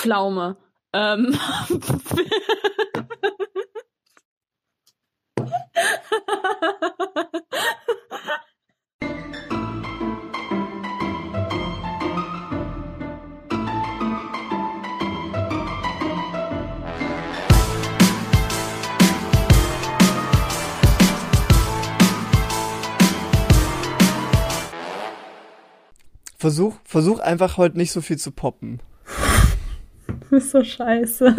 Pflaume. Ähm. Versuch, versuch einfach heute nicht so viel zu poppen. Ist so scheiße.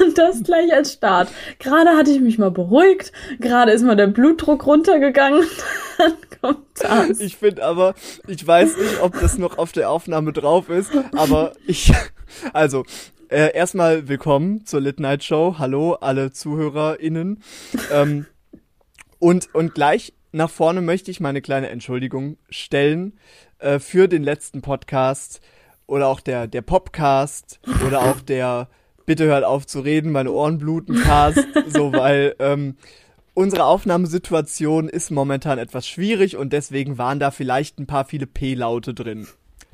Und das gleich als Start. Gerade hatte ich mich mal beruhigt, gerade ist mal der Blutdruck runtergegangen. Dann kommt das. Ich finde aber, ich weiß nicht, ob das noch auf der Aufnahme drauf ist, aber ich, also, äh, erstmal willkommen zur Lit Night Show. Hallo, alle ZuhörerInnen. Ähm, und, und gleich nach vorne möchte ich meine kleine Entschuldigung stellen äh, für den letzten Podcast oder auch der, der Popcast oder auch der Bitte hört auf zu reden, meine Ohren bluten Cast, so weil ähm, unsere Aufnahmesituation ist momentan etwas schwierig und deswegen waren da vielleicht ein paar viele P-Laute drin.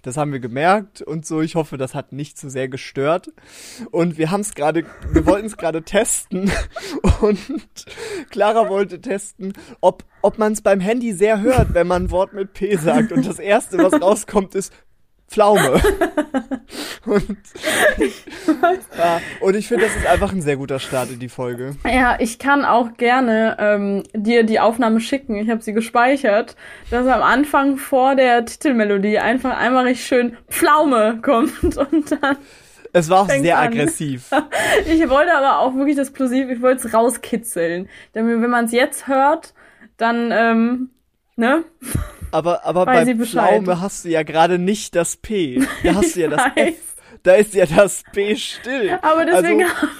Das haben wir gemerkt und so. Ich hoffe, das hat nicht zu sehr gestört. Und wir haben es gerade, wir wollten es gerade testen und Clara wollte testen, ob, ob man es beim Handy sehr hört, wenn man ein Wort mit P sagt. Und das erste, was rauskommt, ist Pflaume. und, ja, und ich finde, das ist einfach ein sehr guter Start in die Folge. Ja, ich kann auch gerne ähm, dir die Aufnahme schicken. Ich habe sie gespeichert, dass am Anfang vor der Titelmelodie einfach einmal richtig schön Pflaume kommt und dann. Es war auch sehr an. aggressiv. Ich wollte aber auch wirklich das Plosiv, ich wollte es rauskitzeln. Denn wenn man es jetzt hört, dann, ähm, ne? Aber, aber bei Pflaume hast du ja gerade nicht das P. Da hast du ja das F. Da ist ja das P still. Aber deswegen also, habe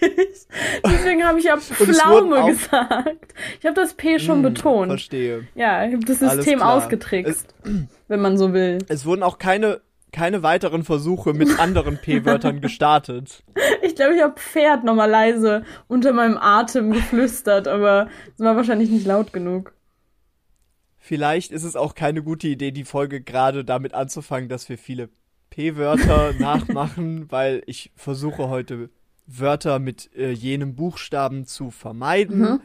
ich, deswegen habe ich ja Pflaume gesagt. Ich habe das P schon mh, hm, betont. Verstehe. Ja, ich habe das System ausgetrickst, es, wenn man so will. Es wurden auch keine keine weiteren Versuche mit anderen P-Wörtern gestartet. Ich glaube, ich habe Pferd nochmal leise unter meinem Atem geflüstert, aber es war wahrscheinlich nicht laut genug. Vielleicht ist es auch keine gute Idee, die Folge gerade damit anzufangen, dass wir viele P-Wörter nachmachen, weil ich versuche heute Wörter mit äh, jenem Buchstaben zu vermeiden. Mhm.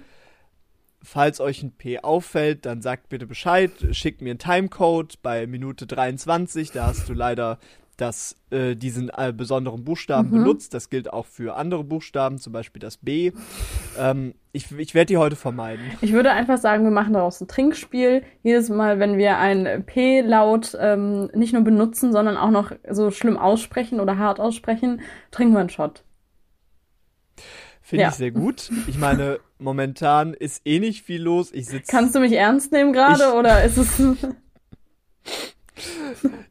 Falls euch ein P auffällt, dann sagt bitte Bescheid, schickt mir einen Timecode bei Minute 23, da hast du leider das, äh, diesen äh, besonderen Buchstaben mhm. benutzt. Das gilt auch für andere Buchstaben, zum Beispiel das B. Ähm, ich ich werde die heute vermeiden. Ich würde einfach sagen, wir machen daraus ein Trinkspiel. Jedes Mal, wenn wir ein P-Laut ähm, nicht nur benutzen, sondern auch noch so schlimm aussprechen oder hart aussprechen, trinken wir einen Shot. Finde ja. ich sehr gut. Ich meine, momentan ist eh nicht viel los. Ich sitze. Kannst du mich ernst nehmen gerade oder ist es.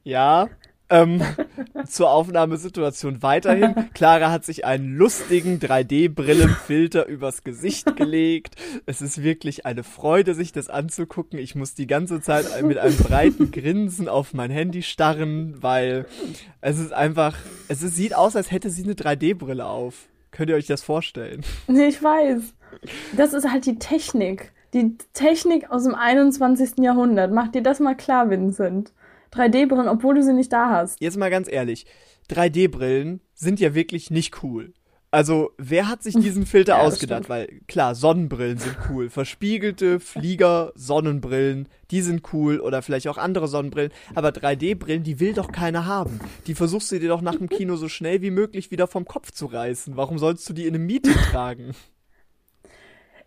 ja, ähm, zur Aufnahmesituation weiterhin. Clara hat sich einen lustigen 3D-Brillenfilter übers Gesicht gelegt. Es ist wirklich eine Freude, sich das anzugucken. Ich muss die ganze Zeit mit einem breiten Grinsen auf mein Handy starren, weil es ist einfach, es ist, sieht aus, als hätte sie eine 3D-Brille auf. Könnt ihr euch das vorstellen? Nee, ich weiß. Das ist halt die Technik. Die Technik aus dem 21. Jahrhundert. Mach dir das mal klar, Vincent. 3D-Brillen, obwohl du sie nicht da hast. Jetzt mal ganz ehrlich, 3D-Brillen sind ja wirklich nicht cool. Also, wer hat sich diesen Filter ja, ausgedacht? Weil, klar, Sonnenbrillen sind cool. Verspiegelte Flieger, Sonnenbrillen, die sind cool. Oder vielleicht auch andere Sonnenbrillen. Aber 3D-Brillen, die will doch keiner haben. Die versuchst du dir doch nach dem Kino so schnell wie möglich wieder vom Kopf zu reißen. Warum sollst du die in einem Meeting tragen?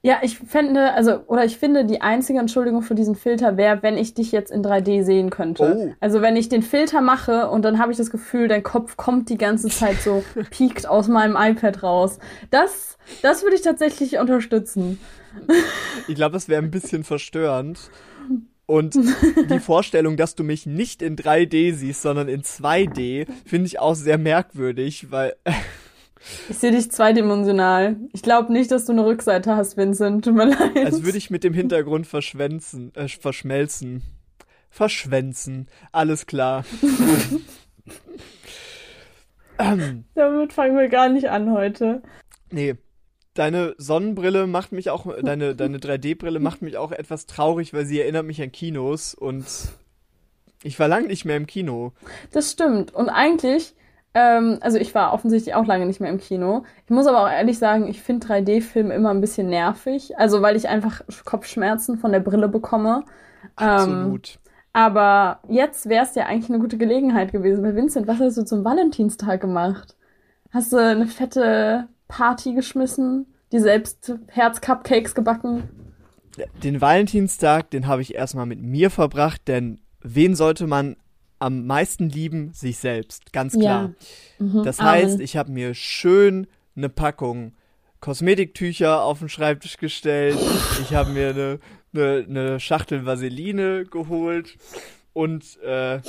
Ja, ich fände, also, oder ich finde, die einzige Entschuldigung für diesen Filter wäre, wenn ich dich jetzt in 3D sehen könnte. Oh. Also, wenn ich den Filter mache und dann habe ich das Gefühl, dein Kopf kommt die ganze Zeit so, piekt aus meinem iPad raus. Das, das würde ich tatsächlich unterstützen. Ich glaube, das wäre ein bisschen verstörend. Und die Vorstellung, dass du mich nicht in 3D siehst, sondern in 2D, finde ich auch sehr merkwürdig, weil ich sehe dich zweidimensional. Ich glaube nicht, dass du eine Rückseite hast, Vincent. Tut mir leid. Als würde ich mit dem Hintergrund verschwänzen, äh, verschmelzen. Verschwänzen. Alles klar. ähm. Damit fangen wir gar nicht an heute. Nee. Deine Sonnenbrille macht mich auch, deine, deine 3D-Brille macht mich auch etwas traurig, weil sie erinnert mich an Kinos und ich war lang nicht mehr im Kino. Das stimmt. Und eigentlich Ähm, also ich war offensichtlich auch lange nicht mehr im Kino. Ich muss aber auch ehrlich sagen, ich finde 3D-Filme immer ein bisschen nervig. Also weil ich einfach Kopfschmerzen von der Brille bekomme. Absolut. Ähm, aber jetzt wäre es ja eigentlich eine gute Gelegenheit gewesen. Bei Vincent, was hast du zum Valentinstag gemacht? Hast du eine fette Party geschmissen? Die selbst Herz-Cupcakes gebacken? Den Valentinstag, den habe ich erstmal mit mir verbracht, denn wen sollte man am meisten lieben? Sich selbst, ganz klar. Ja. Mhm. Das heißt, Amen. ich habe mir schön eine Packung Kosmetiktücher auf den Schreibtisch gestellt. Ich habe mir eine, eine, eine, Schachtel Vaseline geholt und äh,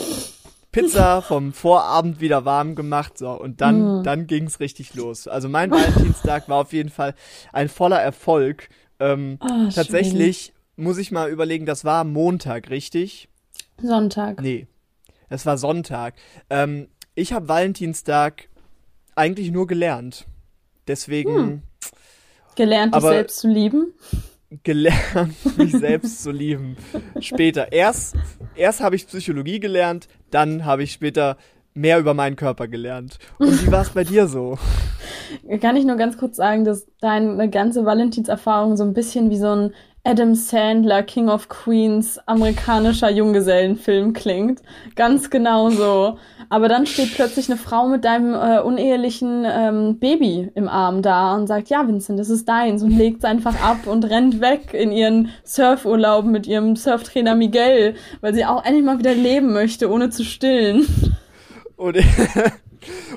Pizza vom Vorabend wieder warm gemacht. So, und dann, mm. dann ging's richtig los. Also mein Valentinstag war auf jeden Fall ein voller Erfolg. Ähm, oh, tatsächlich schön. muss ich mal überlegen, das war Montag, richtig? Sonntag. Nee, es war Sonntag. Ähm, ich habe Valentinstag eigentlich nur gelernt. Deswegen. Hm. Gelernt, dich selbst zu lieben? Gelernt, mich selbst zu lieben. Später. Erst, erst habe ich Psychologie gelernt, dann habe ich später mehr über meinen Körper gelernt. Und wie war es bei dir so? Kann ich nur ganz kurz sagen, dass deine ganze Valentinserfahrung so ein bisschen wie so ein Adam Sandler, King of Queens, amerikanischer Junggesellenfilm klingt. Ganz genau so. Aber dann steht plötzlich eine Frau mit deinem äh, unehelichen ähm, Baby im Arm da und sagt, ja, Vincent, das ist deins und legt es einfach ab und rennt weg in ihren Surfurlaub mit ihrem Surftrainer Miguel, weil sie auch endlich mal wieder leben möchte, ohne zu stillen. Und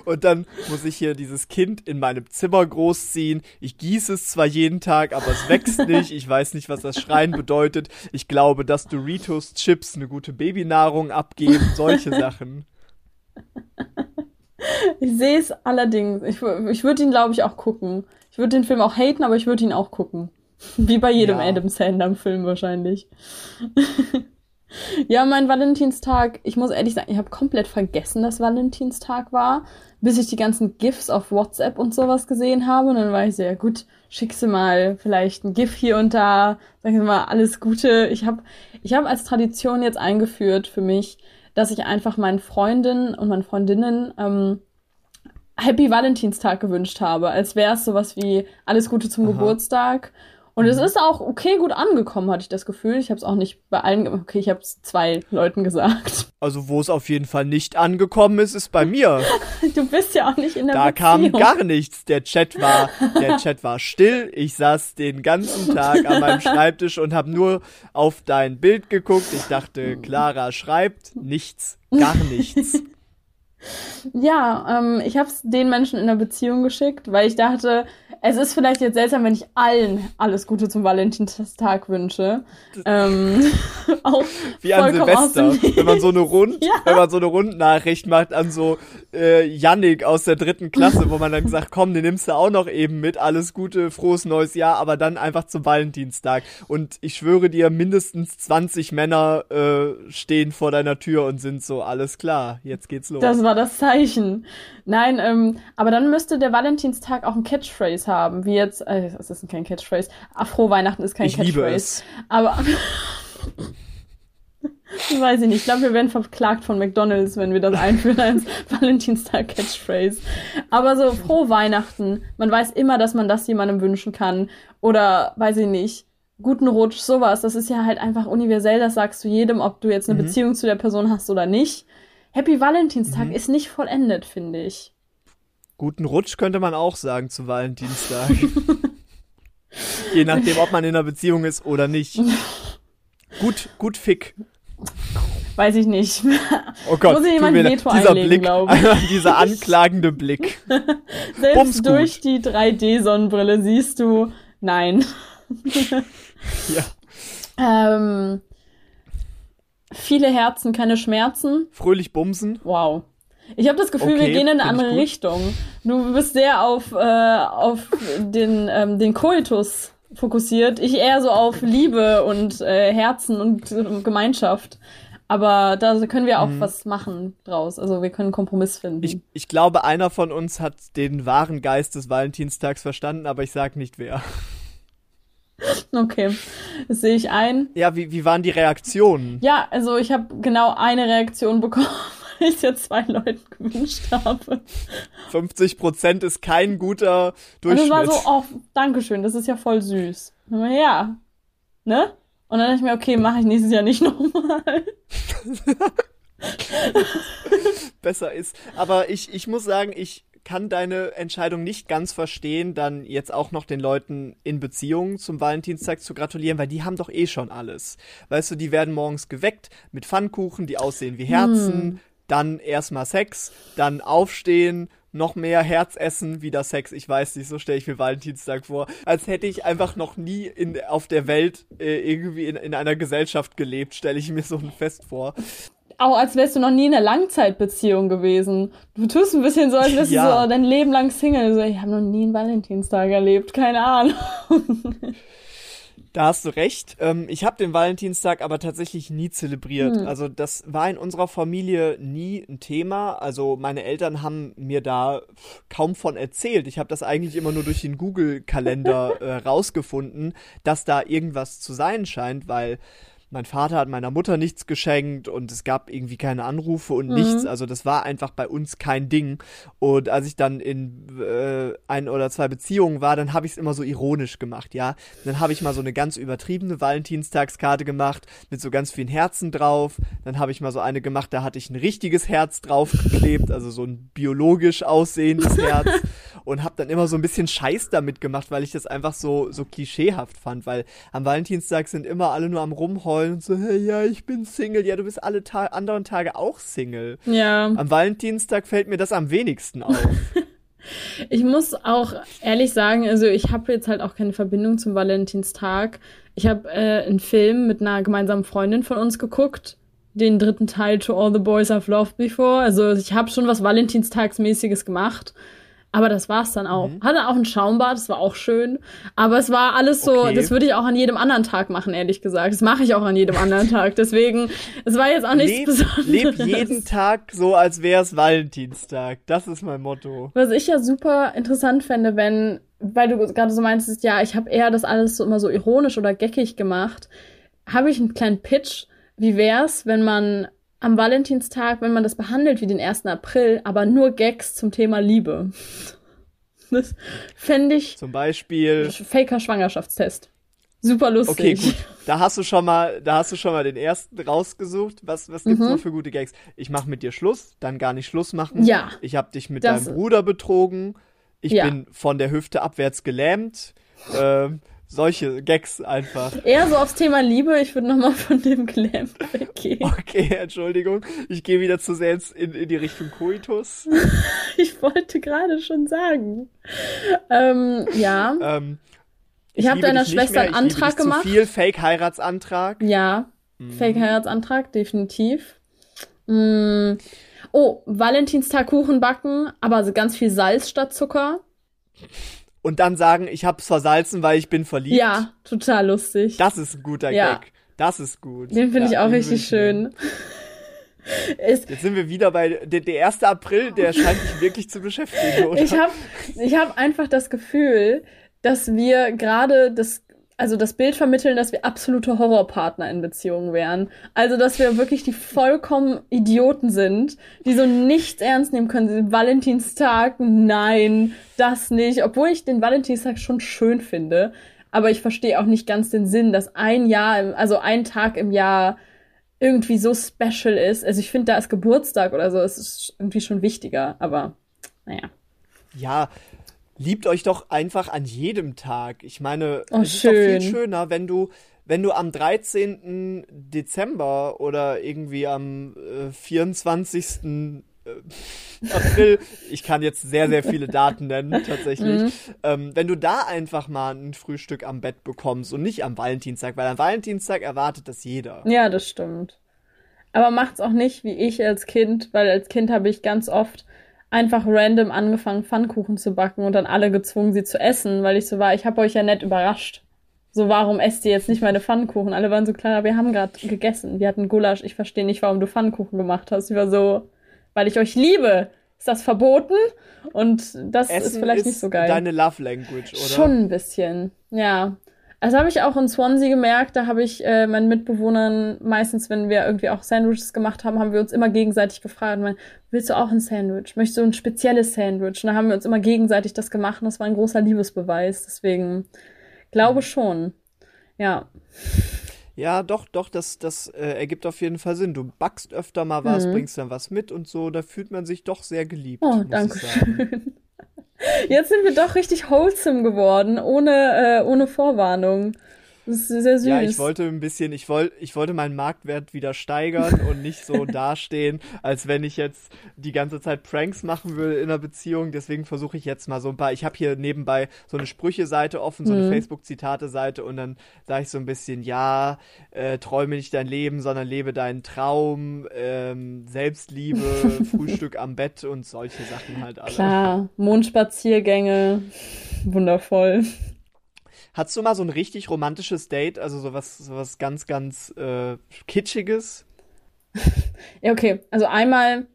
Und dann muss ich hier dieses Kind in meinem Zimmer großziehen. Ich gieße es zwar jeden Tag, aber es wächst nicht. Ich weiß nicht, was das Schreien bedeutet. Ich glaube, dass Doritos Chips eine gute Babynahrung abgeben. Solche Sachen. Ich sehe es allerdings. Ich, ich würde ihn, glaube ich, auch gucken. Ich würde den Film auch haten, aber ich würde ihn auch gucken. Wie bei jedem ja. Adam Sandler-Film wahrscheinlich. Ja, mein Valentinstag, ich muss ehrlich sagen, ich habe komplett vergessen, dass Valentinstag war, bis ich die ganzen GIFs auf WhatsApp und sowas gesehen habe. Und dann war ich sehr gut, schickst du mal vielleicht ein GIF hier und da, sag ich mal, alles Gute. Ich habe ich hab als Tradition jetzt eingeführt für mich, dass ich einfach meinen Freundinnen und meinen Freundinnen ähm, Happy Valentinstag gewünscht habe, als wäre es sowas wie alles Gute zum Aha. Geburtstag und es mhm. ist auch okay gut angekommen, hatte ich das Gefühl. Ich habe es auch nicht bei allen, okay, ich habe es zwei Leuten gesagt. Also wo es auf jeden Fall nicht angekommen ist, ist bei mir. du bist ja auch nicht in der Da Beziehung. kam gar nichts. Der Chat war, der Chat war still. Ich saß den ganzen Tag an meinem Schreibtisch und habe nur auf dein Bild geguckt. Ich dachte, Clara schreibt nichts, gar nichts. Ja, ähm, ich habe es den Menschen in der Beziehung geschickt, weil ich dachte, es ist vielleicht jetzt seltsam, wenn ich allen alles Gute zum Valentinstag wünsche. Ähm, auch Wie an Silvester, wenn man so eine Rund, ja. wenn man so eine Rundnachricht macht an so äh, Yannick aus der dritten Klasse, wo man dann sagt, komm, den nimmst du auch noch eben mit, alles Gute, frohes neues Jahr, aber dann einfach zum Valentinstag. Und ich schwöre dir, mindestens 20 Männer äh, stehen vor deiner Tür und sind so, alles klar, jetzt geht's los. Das war das Zeichen. Nein, ähm, aber dann müsste der Valentinstag auch ein Catchphrase haben, wie jetzt, äh, es ist kein Catchphrase, Afro Weihnachten ist kein ich Catchphrase. Liebe es. Aber Weiß ich nicht. Ich glaube, wir werden verklagt von McDonalds, wenn wir das einführen als Valentinstag-Catchphrase. Aber so frohe Weihnachten. Man weiß immer, dass man das jemandem wünschen kann. Oder, weiß ich nicht, guten Rutsch, sowas. Das ist ja halt einfach universell. Das sagst du jedem, ob du jetzt eine mhm. Beziehung zu der Person hast oder nicht. Happy Valentinstag mhm. ist nicht vollendet, finde ich. Guten Rutsch könnte man auch sagen zu Valentinstag. Je nachdem, ob man in einer Beziehung ist oder nicht. Gut, gut Fick. Weiß ich nicht. Oh Gott, Muss ich jemand Veto dieser einlegen, Blick, dieser anklagende Blick. Selbst Bums durch gut. die 3D-Sonnenbrille siehst du, nein. ja. Ähm, viele Herzen, keine Schmerzen. Fröhlich bumsen. Wow. Ich habe das Gefühl, okay, wir gehen in eine andere Richtung. Du bist sehr auf, äh, auf den, ähm, den Koitus fokussiert. Ich eher so auf Liebe und äh, Herzen und äh, Gemeinschaft. Aber da können wir auch mhm. was machen draus. Also wir können einen Kompromiss finden. Ich, ich glaube, einer von uns hat den wahren Geist des Valentinstags verstanden, aber ich sag nicht wer. Okay, das sehe ich ein. Ja, wie, wie waren die Reaktionen? Ja, also ich habe genau eine Reaktion bekommen. Ich es ja zwei Leuten gewünscht habe. 50 Prozent ist kein guter Durchschnitt. Und das war so, oh, Dankeschön, das ist ja voll süß. Ja, ne? Und dann dachte ich mir, okay, mache ich nächstes Jahr nicht nochmal. Besser ist. Aber ich, ich muss sagen, ich kann deine Entscheidung nicht ganz verstehen, dann jetzt auch noch den Leuten in Beziehungen zum Valentinstag zu gratulieren, weil die haben doch eh schon alles. Weißt du, die werden morgens geweckt mit Pfannkuchen, die aussehen wie Herzen, hm. Dann erstmal Sex, dann aufstehen, noch mehr Herz essen, wieder Sex. Ich weiß nicht, so stelle ich mir Valentinstag vor. Als hätte ich einfach noch nie in, auf der Welt äh, irgendwie in, in einer Gesellschaft gelebt, stelle ich mir so ein Fest vor auch als wärst du noch nie in einer Langzeitbeziehung gewesen. Du tust ein bisschen so, als wärst ja. du so dein Leben lang Single. So, ich habe noch nie einen Valentinstag erlebt, keine Ahnung. Da hast du recht. Ähm, ich habe den Valentinstag aber tatsächlich nie zelebriert. Hm. Also das war in unserer Familie nie ein Thema. Also meine Eltern haben mir da kaum von erzählt. Ich habe das eigentlich immer nur durch den Google-Kalender äh, rausgefunden, dass da irgendwas zu sein scheint, weil mein Vater hat meiner Mutter nichts geschenkt und es gab irgendwie keine Anrufe und mhm. nichts. Also das war einfach bei uns kein Ding. Und als ich dann in äh, ein oder zwei Beziehungen war, dann habe ich es immer so ironisch gemacht, ja. Dann habe ich mal so eine ganz übertriebene Valentinstagskarte gemacht mit so ganz vielen Herzen drauf. Dann habe ich mal so eine gemacht, da hatte ich ein richtiges Herz draufgeklebt, also so ein biologisch aussehendes Herz. und habe dann immer so ein bisschen Scheiß damit gemacht, weil ich das einfach so so klischeehaft fand, weil am Valentinstag sind immer alle nur am rumheulen und so, hey, ja, ich bin Single, ja, du bist alle Ta anderen Tage auch Single. Ja. Am Valentinstag fällt mir das am wenigsten auf. ich muss auch ehrlich sagen, also ich habe jetzt halt auch keine Verbindung zum Valentinstag. Ich habe äh, einen Film mit einer gemeinsamen Freundin von uns geguckt den dritten Teil To All the Boys I've Loved Before. Also ich habe schon was Valentinstagsmäßiges gemacht. Aber das war's dann auch. Mhm. Hatte auch ein Schaumbad, das war auch schön. Aber es war alles so, okay. das würde ich auch an jedem anderen Tag machen, ehrlich gesagt. Das mache ich auch an jedem anderen Tag. Deswegen, es war jetzt auch nichts leb, Besonderes. Leb jeden Tag so, als wäre es Valentinstag. Das ist mein Motto. Was ich ja super interessant fände, wenn, weil du gerade so meinst, ja, ich habe eher das alles so immer so ironisch oder geckig gemacht, habe ich einen kleinen Pitch. Wie wär's, wenn man am Valentinstag, wenn man das behandelt wie den 1. April, aber nur Gags zum Thema Liebe. Das fände ich. Zum Beispiel. Faker Schwangerschaftstest. Super lustig. Okay, gut. Da hast du schon mal, da hast du schon mal den ersten rausgesucht. Was, was gibt's mhm. noch für gute Gags? Ich mach mit dir Schluss, dann gar nicht Schluss machen. Ja. Ich hab dich mit deinem Bruder betrogen. Ich ja. bin von der Hüfte abwärts gelähmt. Ähm, solche Gags einfach. Eher so aufs Thema Liebe, ich würde nochmal von dem Glam weggehen. Okay, Entschuldigung. Ich gehe wieder zu sehr in, in die Richtung Coitus. ich wollte gerade schon sagen. Ähm, ja. Ähm, ich, ich habe deiner Schwester einen Antrag gemacht. Zu viel Fake-Heiratsantrag. Ja, mhm. Fake-Heiratsantrag, definitiv. Mm. Oh, Valentinstag Kuchen backen, aber ganz viel Salz statt Zucker und dann sagen, ich hab's versalzen, weil ich bin verliebt. Ja, total lustig. Das ist ein guter ja. Gag. Das ist gut. Den finde ja, ich auch richtig schön. Jetzt sind wir wieder bei der, der 1. April, der scheint mich wirklich zu beschäftigen, oder? Ich habe ich hab einfach das Gefühl, dass wir gerade das also das Bild vermitteln, dass wir absolute Horrorpartner in Beziehungen wären. Also, dass wir wirklich die vollkommen Idioten sind, die so nichts ernst nehmen können. Valentinstag, nein, das nicht. Obwohl ich den Valentinstag schon schön finde. Aber ich verstehe auch nicht ganz den Sinn, dass ein Jahr, also ein Tag im Jahr irgendwie so special ist. Also ich finde, da ist Geburtstag oder so, es ist irgendwie schon wichtiger, aber naja. Ja, liebt euch doch einfach an jedem Tag. Ich meine, oh, es schön. ist doch viel schöner, wenn du, wenn du am 13. Dezember oder irgendwie am äh, 24. Äh, April, ich kann jetzt sehr, sehr viele Daten nennen, tatsächlich. Mhm. Ähm, wenn du da einfach mal ein Frühstück am Bett bekommst und nicht am Valentinstag, weil am Valentinstag erwartet das jeder. Ja, das stimmt. Aber macht's auch nicht wie ich als Kind, weil als Kind habe ich ganz oft einfach random angefangen, Pfannkuchen zu backen und dann alle gezwungen, sie zu essen, weil ich so war, ich habe euch ja nett überrascht. So, warum esst ihr jetzt nicht meine Pfannkuchen? Alle waren so klar, wir haben gerade gegessen. Wir hatten Gulasch. Ich verstehe nicht, warum du Pfannkuchen gemacht hast. Ich war so, weil ich euch liebe. Ist das verboten? Und das Essen ist vielleicht ist nicht so geil. Deine Love Language, oder? Schon ein bisschen, ja. Also habe ich auch in Swansea gemerkt, da habe ich äh, meinen Mitbewohnern meistens, wenn wir irgendwie auch Sandwiches gemacht haben, haben wir uns immer gegenseitig gefragt, mein, willst du auch ein Sandwich? Möchtest du ein spezielles Sandwich? Und da haben wir uns immer gegenseitig das gemacht und das war ein großer Liebesbeweis. Deswegen glaube mhm. schon. Ja. Ja, doch, doch, das, das äh, ergibt auf jeden Fall Sinn. Du backst öfter mal was, mhm. bringst dann was mit und so, da fühlt man sich doch sehr geliebt. Oh, danke schön. Jetzt sind wir doch richtig wholesome geworden, ohne, äh, ohne Vorwarnung. Das ist sehr süß. Ja, ich wollte ein bisschen, ich wollte, ich wollte meinen Marktwert wieder steigern und nicht so dastehen, als wenn ich jetzt die ganze Zeit Pranks machen würde in einer Beziehung. Deswegen versuche ich jetzt mal so ein paar. Ich habe hier nebenbei so eine Sprüche-Seite offen, so eine mhm. Facebook-Zitate-Seite und dann sage ich so ein bisschen, ja, äh, träume nicht dein Leben, sondern lebe deinen Traum, ähm, Selbstliebe, Frühstück am Bett und solche Sachen halt alle. Klar, Mondspaziergänge, wundervoll. Hattest du mal so ein richtig romantisches Date, also sowas, sowas ganz, ganz äh, Kitschiges? ja, okay. Also einmal,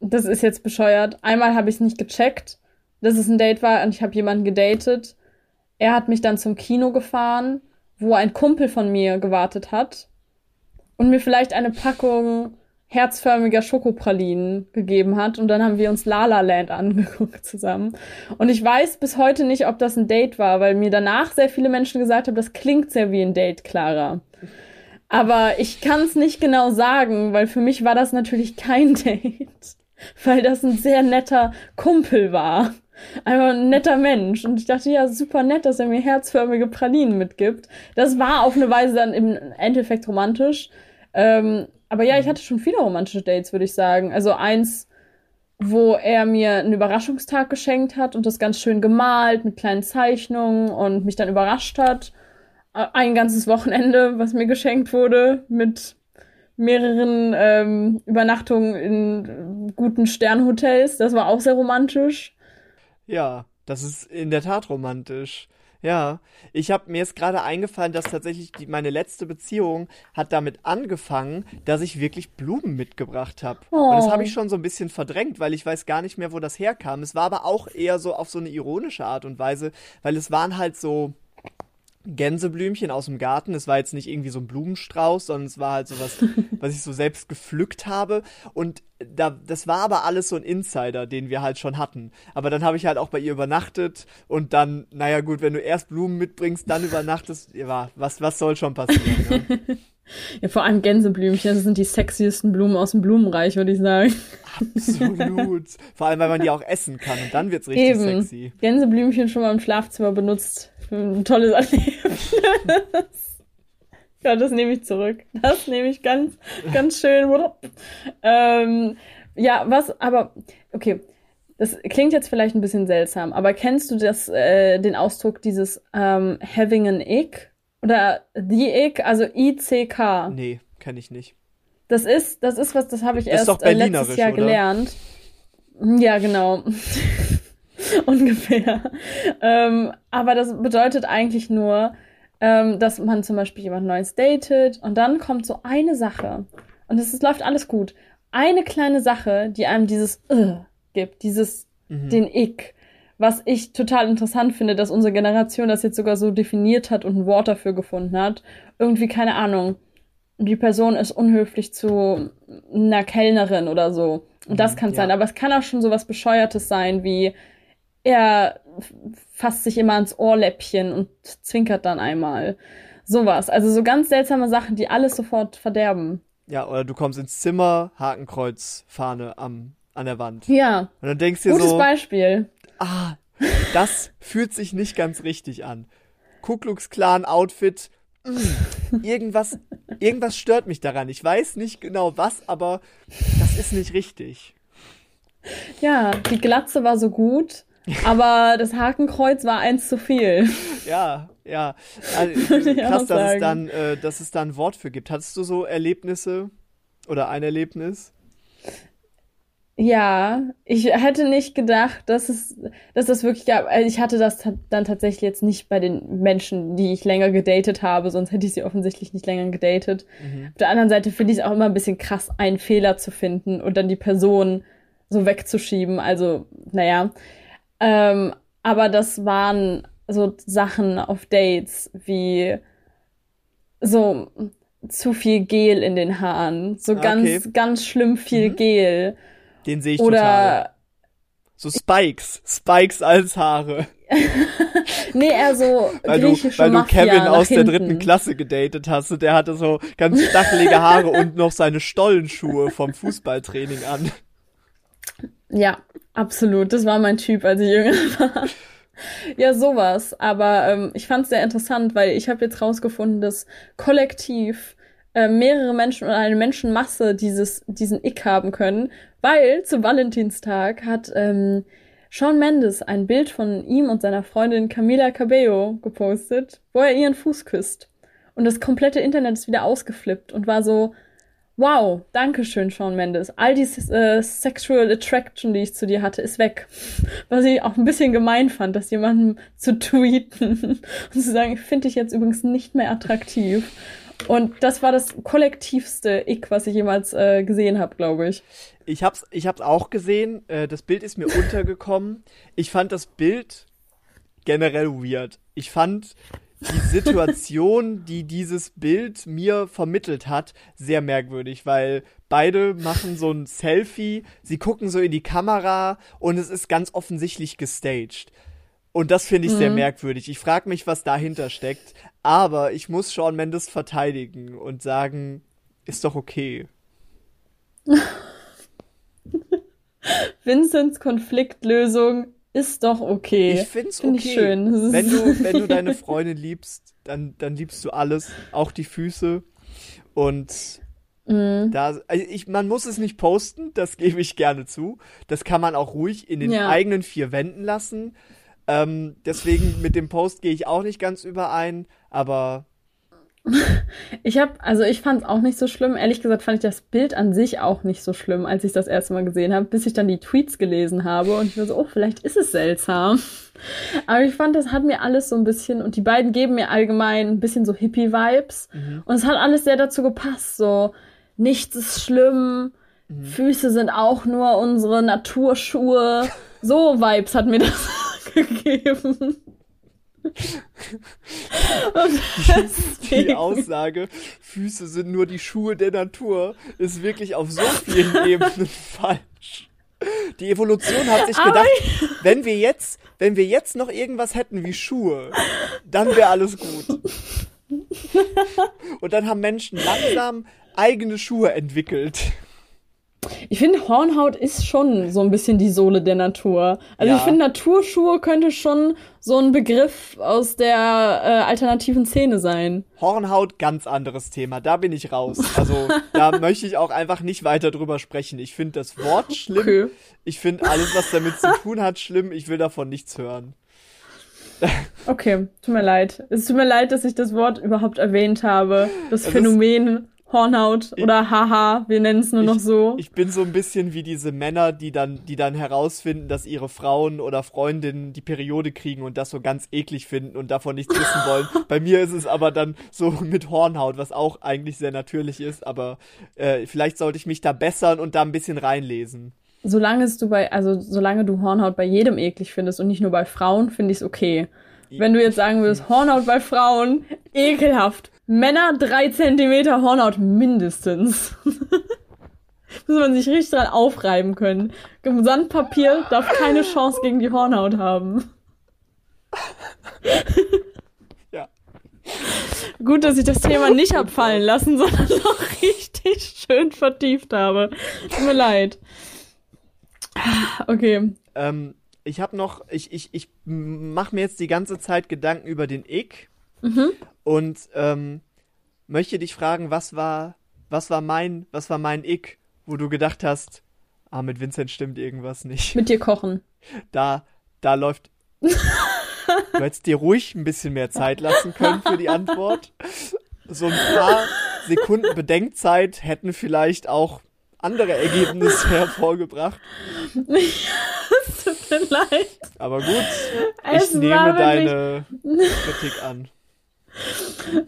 das ist jetzt bescheuert, einmal habe ich es nicht gecheckt, dass es ein Date war und ich habe jemanden gedatet. Er hat mich dann zum Kino gefahren, wo ein Kumpel von mir gewartet hat und mir vielleicht eine Packung herzförmiger Schokopralinen gegeben hat und dann haben wir uns La La Land angeguckt zusammen. Und ich weiß bis heute nicht, ob das ein Date war, weil mir danach sehr viele Menschen gesagt haben, das klingt sehr wie ein Date, Clara. Aber ich kann es nicht genau sagen, weil für mich war das natürlich kein Date, weil das ein sehr netter Kumpel war. Einfach ein netter Mensch. Und ich dachte, ja, super nett, dass er mir herzförmige Pralinen mitgibt. Das war auf eine Weise dann im Endeffekt romantisch. Ähm, aber ja, ich mhm. hatte schon viele romantische Dates, würde ich sagen. Also eins, wo er mir einen Überraschungstag geschenkt hat und das ganz schön gemalt mit kleinen Zeichnungen und mich dann überrascht hat. Ein ganzes Wochenende, was mir geschenkt wurde, mit mehreren ähm, Übernachtungen in guten Sternhotels. Das war auch sehr romantisch. Ja, das ist in der Tat romantisch. Ja, ich habe mir jetzt gerade eingefallen, dass tatsächlich die, meine letzte Beziehung hat damit angefangen, dass ich wirklich Blumen mitgebracht habe. Oh. Und das habe ich oh. schon so ein bisschen verdrängt, weil ich weiß gar nicht mehr, wo das herkam. Es war aber auch eher so auf so eine ironische Art und Weise, weil es waren halt so Gänseblümchen aus dem Garten. Es war jetzt nicht irgendwie so ein Blumenstrauß, sondern es war halt so was, was ich so selbst gepflückt habe. Und da, das war aber alles so ein Insider, den wir halt schon hatten. Aber dann habe ich halt auch bei ihr übernachtet und dann, naja gut, wenn du erst Blumen mitbringst, dann übernachtest, ja, was, was soll schon passieren? Ne? Ja, vor allem Gänseblümchen, das sind die sexiesten Blumen aus dem Blumenreich, würde ich sagen. Absolut. Vor allem, weil man die auch essen kann und dann wird's richtig Eben. sexy. Gänseblümchen schon mal im Schlafzimmer benutzt. Ein tolles Erlebnis. ja, das nehme ich zurück. Das nehme ich ganz, ganz schön. ähm, ja, was, aber, okay. Das klingt jetzt vielleicht ein bisschen seltsam, aber kennst du das, äh, den Ausdruck dieses ähm, having an ick? Oder the ick, also I-C-K? Nee, kenne ich nicht. Das ist, das ist was, das habe ich erst äh, letztes Jahr oder? gelernt. Ja, genau. Ungefähr. Ähm, aber das bedeutet eigentlich nur, ähm, dass man zum Beispiel jemand Neues datet und dann kommt so eine Sache und es läuft alles gut. Eine kleine Sache, die einem dieses äh gibt, dieses mhm. den Ick, was ich total interessant finde, dass unsere Generation das jetzt sogar so definiert hat und ein Wort dafür gefunden hat. Irgendwie keine Ahnung. Die Person ist unhöflich zu einer Kellnerin oder so. Und das mhm, kann ja. sein. Aber es kann auch schon so was Bescheuertes sein, wie er fasst sich immer ans Ohrläppchen und zwinkert dann einmal. Sowas. Also so ganz seltsame Sachen, die alles sofort verderben. Ja, oder du kommst ins Zimmer, Hakenkreuz, Fahne am, an der Wand. Ja. Und dann denkst du dir Gutes so. Beispiel. Ah, das fühlt sich nicht ganz richtig an. Ku Klux Klan Outfit. Mm, irgendwas, irgendwas stört mich daran. Ich weiß nicht genau was, aber das ist nicht richtig. Ja, die Glatze war so gut. Aber das Hakenkreuz war eins zu viel. Ja, ja. Also, krass, dass es, dann, äh, dass es da ein Wort für gibt. Hattest du so Erlebnisse oder ein Erlebnis? Ja, ich hätte nicht gedacht, dass es, dass das wirklich gab. Also ich hatte das dann tatsächlich jetzt nicht bei den Menschen, die ich länger gedatet habe, sonst hätte ich sie offensichtlich nicht länger gedatet. Mhm. Auf der anderen Seite finde ich es auch immer ein bisschen krass, einen Fehler zu finden und dann die Person so wegzuschieben. Also, naja. Ähm, aber das waren so Sachen auf Dates wie so zu viel Gel in den Haaren, so ganz, okay. ganz schlimm viel mhm. Gel. Den sehe ich Oder total. So Spikes, Spikes als Haare. nee, eher so weil griechische du, Weil Mafia du Kevin aus hinten. der dritten Klasse gedatet hast und der hatte so ganz stachelige Haare und noch seine Stollenschuhe vom Fußballtraining an. Ja, absolut. Das war mein Typ, als ich jünger war. Ja, sowas. Aber ähm, ich fand es sehr interessant, weil ich habe jetzt rausgefunden, dass kollektiv äh, mehrere Menschen oder eine Menschenmasse dieses, diesen Ick haben können, weil zu Valentinstag hat ähm, Sean Mendes ein Bild von ihm und seiner Freundin Camila Cabello gepostet, wo er ihren Fuß küsst. Und das komplette Internet ist wieder ausgeflippt und war so, wow, danke schön, Sean Mendes. All die äh, Sexual Attraction, die ich zu dir hatte, ist weg. Was ich auch ein bisschen gemein fand, das jemandem zu tweeten und zu sagen, ich finde dich jetzt übrigens nicht mehr attraktiv. Und das war das kollektivste Ick, was ich jemals äh, gesehen habe, glaube ich. Ich hab's, ich hab's auch gesehen. Äh, das Bild ist mir untergekommen. Ich fand das Bild generell weird. Ich fand die Situation, die dieses Bild mir vermittelt hat, sehr merkwürdig, weil beide machen so ein Selfie, sie gucken so in die Kamera und es ist ganz offensichtlich gestaged. Und das finde ich mhm. sehr merkwürdig. Ich frage mich, was dahinter steckt. Aber ich muss Sean Mendes verteidigen und sagen, ist doch okay. Vincents Konfliktlösung ist doch okay. Ich find's Find okay. Ich schön. Wenn du, wenn du deine Freundin liebst, dann, dann liebst du alles, auch die Füße. Und mm. da, also ich, man muss es nicht posten, das gebe ich gerne zu. Das kann man auch ruhig in den ja. eigenen vier Wänden lassen. Ähm, deswegen mit dem Post gehe ich auch nicht ganz überein, aber ich habe, also ich fand es auch nicht so schlimm. Ehrlich gesagt fand ich das Bild an sich auch nicht so schlimm, als ich das erste Mal gesehen habe, bis ich dann die Tweets gelesen habe und ich war so, oh, vielleicht ist es seltsam. Aber ich fand, das hat mir alles so ein bisschen, und die beiden geben mir allgemein ein bisschen so Hippie-Vibes. Mhm. Und es hat alles sehr dazu gepasst. So, nichts ist schlimm, mhm. Füße sind auch nur unsere Naturschuhe. So Vibes hat mir das gegeben die, Aussage, Füße sind nur die Schuhe der Natur, ist wirklich auf so vielen Ebenen falsch. Die Evolution hat sich gedacht, wenn wir jetzt, wenn wir jetzt noch irgendwas hätten wie Schuhe, dann wäre alles gut. Und dann haben Menschen langsam eigene Schuhe entwickelt. Ich finde, Hornhaut ist schon so ein bisschen die Sohle der Natur. Also ja. ich finde, Naturschuhe könnte schon so ein Begriff aus der äh, alternativen Szene sein. Hornhaut, ganz anderes Thema. Da bin ich raus. Also da möchte ich auch einfach nicht weiter drüber sprechen. Ich finde das Wort schlimm. Okay. Ich finde alles, was damit zu tun hat, schlimm. Ich will davon nichts hören. Okay, tut mir leid. Es tut mir leid, dass ich das Wort überhaupt erwähnt habe. Das Phänomen Hornhaut oder Haha, wir nennen es nur ich, noch so. Ich bin so ein bisschen wie diese Männer, die dann, die dann herausfinden, dass ihre Frauen oder Freundinnen die Periode kriegen und das so ganz eklig finden und davon nichts wissen wollen. Bei mir ist es aber dann so mit Hornhaut, was auch eigentlich sehr natürlich ist, aber äh, vielleicht sollte ich mich da bessern und da ein bisschen reinlesen. Solange du bei, also solange du Hornhaut bei jedem eklig findest und nicht nur bei Frauen, finde ich es okay. Wenn du jetzt sagen würdest, Hornhaut bei Frauen, ekelhaft. Männer drei Zentimeter Hornhaut mindestens. Muss man sich richtig dran aufreiben können. Sandpapier darf keine Chance gegen die Hornhaut haben. Ja. Gut, dass ich das Thema nicht hab fallen lassen, sondern noch richtig schön vertieft habe. Tut mir leid. Okay. Ähm, ich habe noch, ich, ich, ich mache mir jetzt die ganze Zeit Gedanken über den Ick mhm. und ähm, möchte dich fragen, was war, was war mein, was war mein Ick, wo du gedacht hast, ah, mit Vincent stimmt irgendwas nicht. Mit dir kochen. Da, da läuft. du hättest dir ruhig ein bisschen mehr Zeit lassen können für die Antwort. So ein paar Sekunden Bedenkzeit hätten vielleicht auch andere Ergebnisse hervorgebracht. es tut mir leid. Aber gut, es ich nehme deine Kritik an.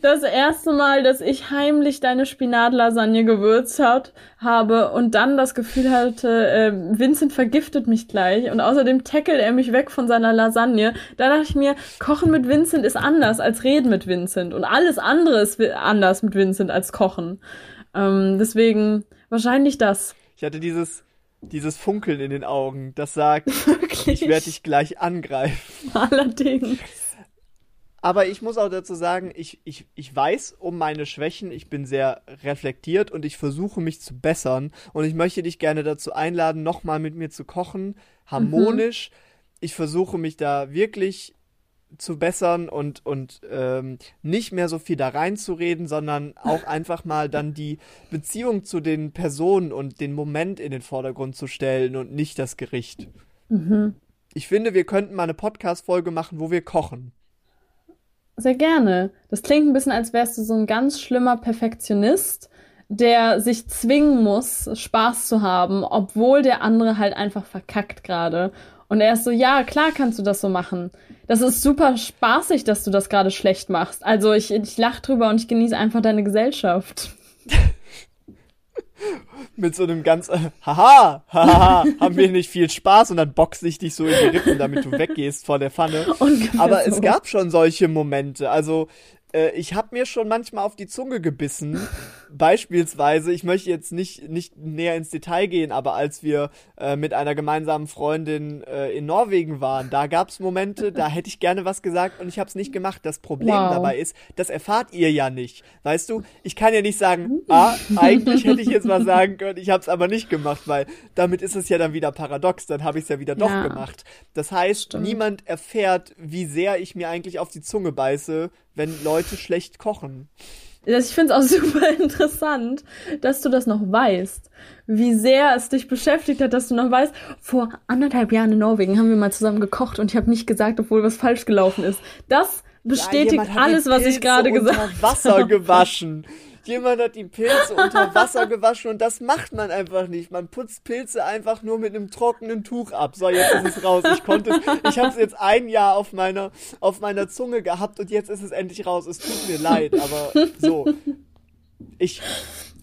Das erste Mal, dass ich heimlich deine Spinatlasagne gewürzt hat, habe und dann das Gefühl hatte, äh, Vincent vergiftet mich gleich und außerdem tackelt er mich weg von seiner Lasagne. Da dachte ich mir, Kochen mit Vincent ist anders als Reden mit Vincent und alles andere ist anders mit Vincent als Kochen. Ähm, deswegen wahrscheinlich das. Ich hatte dieses dieses Funkeln in den Augen, das sagt, Wirklich? ich werde dich gleich angreifen. Allerdings. Aber ich muss auch dazu sagen, ich, ich, ich weiß um meine Schwächen, ich bin sehr reflektiert und ich versuche mich zu bessern. Und ich möchte dich gerne dazu einladen, nochmal mit mir zu kochen, harmonisch. Mhm. Ich versuche mich da wirklich zu bessern und, und ähm, nicht mehr so viel da reinzureden, sondern auch einfach mal dann die Beziehung zu den Personen und den Moment in den Vordergrund zu stellen und nicht das Gericht. Mhm. Ich finde, wir könnten mal eine Podcast-Folge machen, wo wir kochen. Sehr gerne. Das klingt ein bisschen, als wärst du so ein ganz schlimmer Perfektionist, der sich zwingen muss, Spaß zu haben, obwohl der andere halt einfach verkackt gerade. Und er ist so, ja, klar kannst du das so machen. Das ist super spaßig, dass du das gerade schlecht machst. Also ich, ich lach drüber und ich genieße einfach deine Gesellschaft. Mit so einem ganz, haha, haha, haben wir nicht viel Spaß und dann boxe ich dich so in die Rippen, damit du weggehst vor der Pfanne. Aber so. es gab schon solche Momente. Also äh, ich habe mir schon manchmal auf die Zunge gebissen. Beispielsweise, ich möchte jetzt nicht, nicht näher ins Detail gehen, aber als wir äh, mit einer gemeinsamen Freundin äh, in Norwegen waren, da gab es Momente, da hätte ich gerne was gesagt und ich habe es nicht gemacht. Das Problem wow. dabei ist, das erfahrt ihr ja nicht. Weißt du, ich kann ja nicht sagen, ah, eigentlich hätte ich jetzt was sagen können, ich habe es aber nicht gemacht, weil damit ist es ja dann wieder paradox, dann habe ich es ja wieder doch ja. gemacht. Das heißt, Stimmt. niemand erfährt, wie sehr ich mir eigentlich auf die Zunge beiße, wenn Leute schlecht kochen. Ich finde es auch super interessant, dass du das noch weißt. Wie sehr es dich beschäftigt hat, dass du noch weißt, vor anderthalb Jahren in Norwegen haben wir mal zusammen gekocht und ich habe nicht gesagt, obwohl was falsch gelaufen ist. Das bestätigt ja, alles, was ich gerade gesagt habe. Wasser gewaschen. Jemand hat die Pilze unter Wasser gewaschen und das macht man einfach nicht. Man putzt Pilze einfach nur mit einem trockenen Tuch ab. So, jetzt ist es raus. Ich konnte es, ich habe es jetzt ein Jahr auf meiner, auf meiner Zunge gehabt und jetzt ist es endlich raus. Es tut mir leid, aber so. Ich,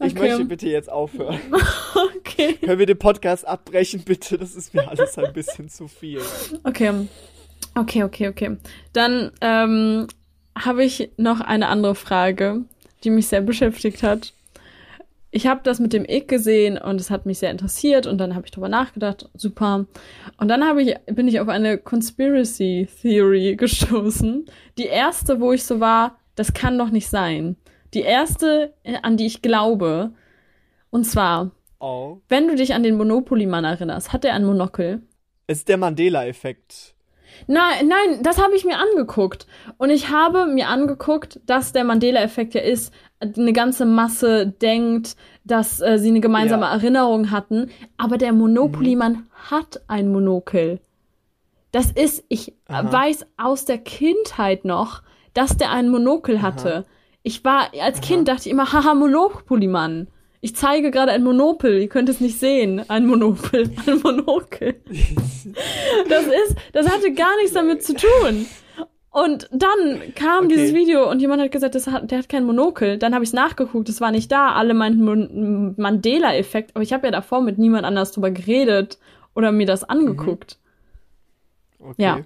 ich okay. möchte bitte jetzt aufhören. Okay. Können wir den Podcast abbrechen, bitte? Das ist mir alles ein bisschen zu viel. Okay. Okay, okay, okay. Dann ähm, habe ich noch eine andere Frage die mich sehr beschäftigt hat. Ich habe das mit dem Ick gesehen und es hat mich sehr interessiert und dann habe ich drüber nachgedacht, super. Und dann habe ich bin ich auf eine Conspiracy Theory gestoßen. Die erste, wo ich so war, das kann doch nicht sein. Die erste, äh, an die ich glaube, und zwar, oh. wenn du dich an den Monopoly-Mann erinnerst, hat er ein Monokel? Es ist der Mandela-Effekt. Nein, nein, das habe ich mir angeguckt. Und ich habe mir angeguckt, dass der Mandela-Effekt ja ist, eine ganze Masse denkt, dass äh, sie eine gemeinsame ja. Erinnerung hatten. Aber der Monopoly-Mann mhm. hat ein Monokel. Das ist, ich Aha. weiß aus der Kindheit noch, dass der ein Monokel hatte. Aha. Ich war, als Aha. Kind dachte ich immer, haha, Monopoly-Mann. Ich zeige gerade ein Monopel, ihr könnt es nicht sehen. Ein Monopel, ein Monokel. Das ist, das hatte gar nichts damit zu tun. Und dann kam okay. dieses Video und jemand hat gesagt, das hat, der hat kein Monokel. Dann habe ich es nachgeguckt, es war nicht da. Alle meinten Mandela-Effekt, aber ich habe ja davor mit niemand anders drüber geredet oder mir das angeguckt. Mhm. Okay. Ja.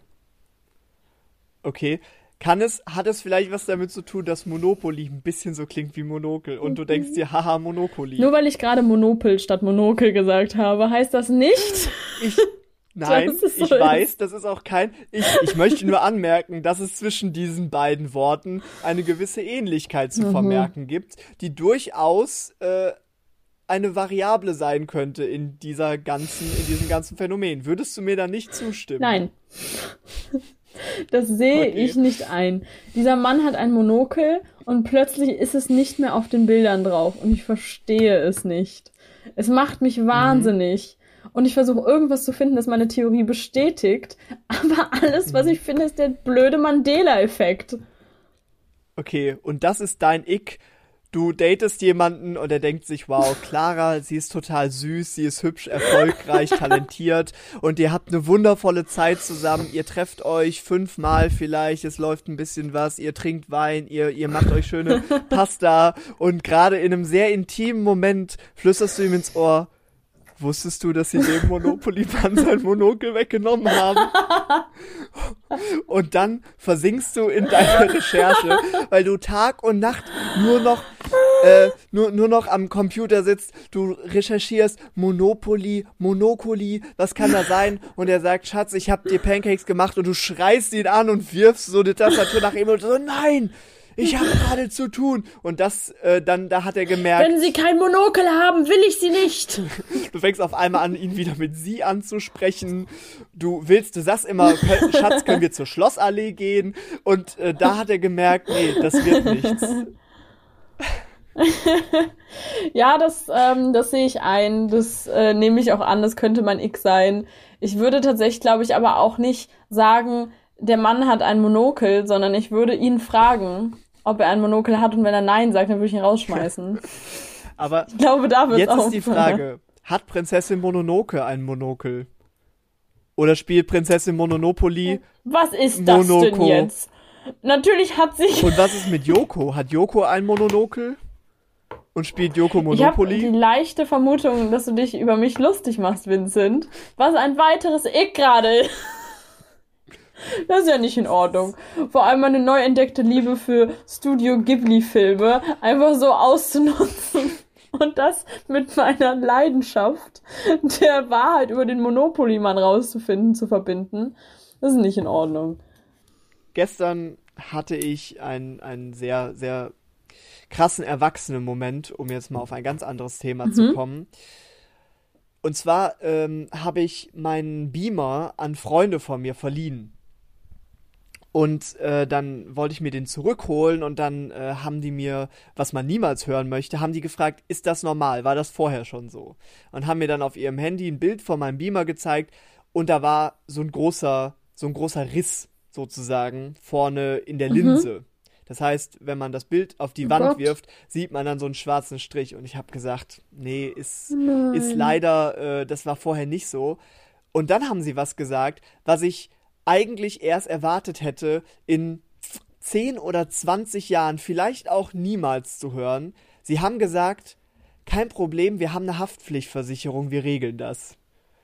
Okay. Kann es, hat es vielleicht was damit zu tun, dass Monopoly ein bisschen so klingt wie Monokel und du denkst dir, haha, Monopoly. Nur weil ich gerade Monopel statt Monokel gesagt habe, heißt das nicht? Ich, nein, so ich weiß, das ist auch kein, ich, ich möchte nur anmerken, dass es zwischen diesen beiden Worten eine gewisse Ähnlichkeit zu mhm. vermerken gibt, die durchaus, äh, eine Variable sein könnte in dieser ganzen, in diesem ganzen Phänomen. Würdest du mir da nicht zustimmen? Nein. Das sehe okay. ich nicht ein. Dieser Mann hat ein Monokel und plötzlich ist es nicht mehr auf den Bildern drauf und ich verstehe es nicht. Es macht mich wahnsinnig. Mhm. Und ich versuche irgendwas zu finden, das meine Theorie bestätigt. Aber alles, was mhm. ich finde, ist der blöde Mandela-Effekt. Okay, und das ist dein Ick. Du datest jemanden und er denkt sich, wow, Clara, sie ist total süß, sie ist hübsch, erfolgreich, talentiert und ihr habt eine wundervolle Zeit zusammen. Ihr trefft euch fünfmal vielleicht, es läuft ein bisschen was, ihr trinkt Wein, ihr, ihr macht euch schöne Pasta und gerade in einem sehr intimen Moment flüsterst du ihm ins Ohr, Wusstest du, dass sie dem Monopoly-Mann sein Monokel weggenommen haben? Und dann versinkst du in deiner Recherche, weil du Tag und Nacht nur noch äh, nur, nur noch am Computer sitzt, du recherchierst Monopoly, Monopoly, was kann da sein? Und er sagt, Schatz, ich hab dir Pancakes gemacht und du schreist ihn an und wirfst so eine Tastatur nach ihm und so, nein! Ich habe gerade zu tun. Und das, äh, dann, da hat er gemerkt. Wenn Sie kein Monokel haben, will ich Sie nicht. du fängst auf einmal an, ihn wieder mit Sie anzusprechen. Du willst, du sagst immer, Schatz, können wir zur Schlossallee gehen? Und äh, da hat er gemerkt, nee, das wird nichts. ja, das, ähm, das sehe ich ein. Das äh, nehme ich auch an. Das könnte mein X sein. Ich würde tatsächlich, glaube ich, aber auch nicht sagen, der Mann hat ein Monokel, sondern ich würde ihn fragen, ob er ein Monokel hat und wenn er Nein sagt, dann würde ich ihn rausschmeißen. Aber ich glaube, da wird's jetzt ist die Frage, hat Prinzessin Mononoke ein Monokel? Oder spielt Prinzessin Mononopoly Was ist das Monoko? denn jetzt? Natürlich hat sie... Und was ist mit Yoko? Hat Yoko ein Mononokel? Und spielt Yoko Monopoly? Ich habe die leichte Vermutung, dass du dich über mich lustig machst, Vincent. Was ein weiteres Ick gerade das ist ja nicht in Ordnung. Vor allem meine neu entdeckte Liebe für Studio Ghibli-Filme einfach so auszunutzen und das mit meiner Leidenschaft der Wahrheit über den Monopoly-Mann rauszufinden, zu verbinden. Das ist nicht in Ordnung. Gestern hatte ich einen, einen sehr, sehr krassen Erwachsenen-Moment, um jetzt mal auf ein ganz anderes Thema mhm. zu kommen. Und zwar ähm, habe ich meinen Beamer an Freunde von mir verliehen. Und äh, dann wollte ich mir den zurückholen und dann äh, haben die mir, was man niemals hören möchte, haben die gefragt, ist das normal? War das vorher schon so? Und haben mir dann auf ihrem Handy ein Bild von meinem Beamer gezeigt und da war so ein großer, so ein großer Riss sozusagen vorne in der Linse. Mhm. Das heißt, wenn man das Bild auf die oh Wand Gott. wirft, sieht man dann so einen schwarzen Strich. Und ich habe gesagt, nee, ist, ist leider, äh, das war vorher nicht so. Und dann haben sie was gesagt, was ich eigentlich erst erwartet hätte, in 10 oder 20 Jahren, vielleicht auch niemals zu hören. Sie haben gesagt, kein Problem, wir haben eine Haftpflichtversicherung, wir regeln das.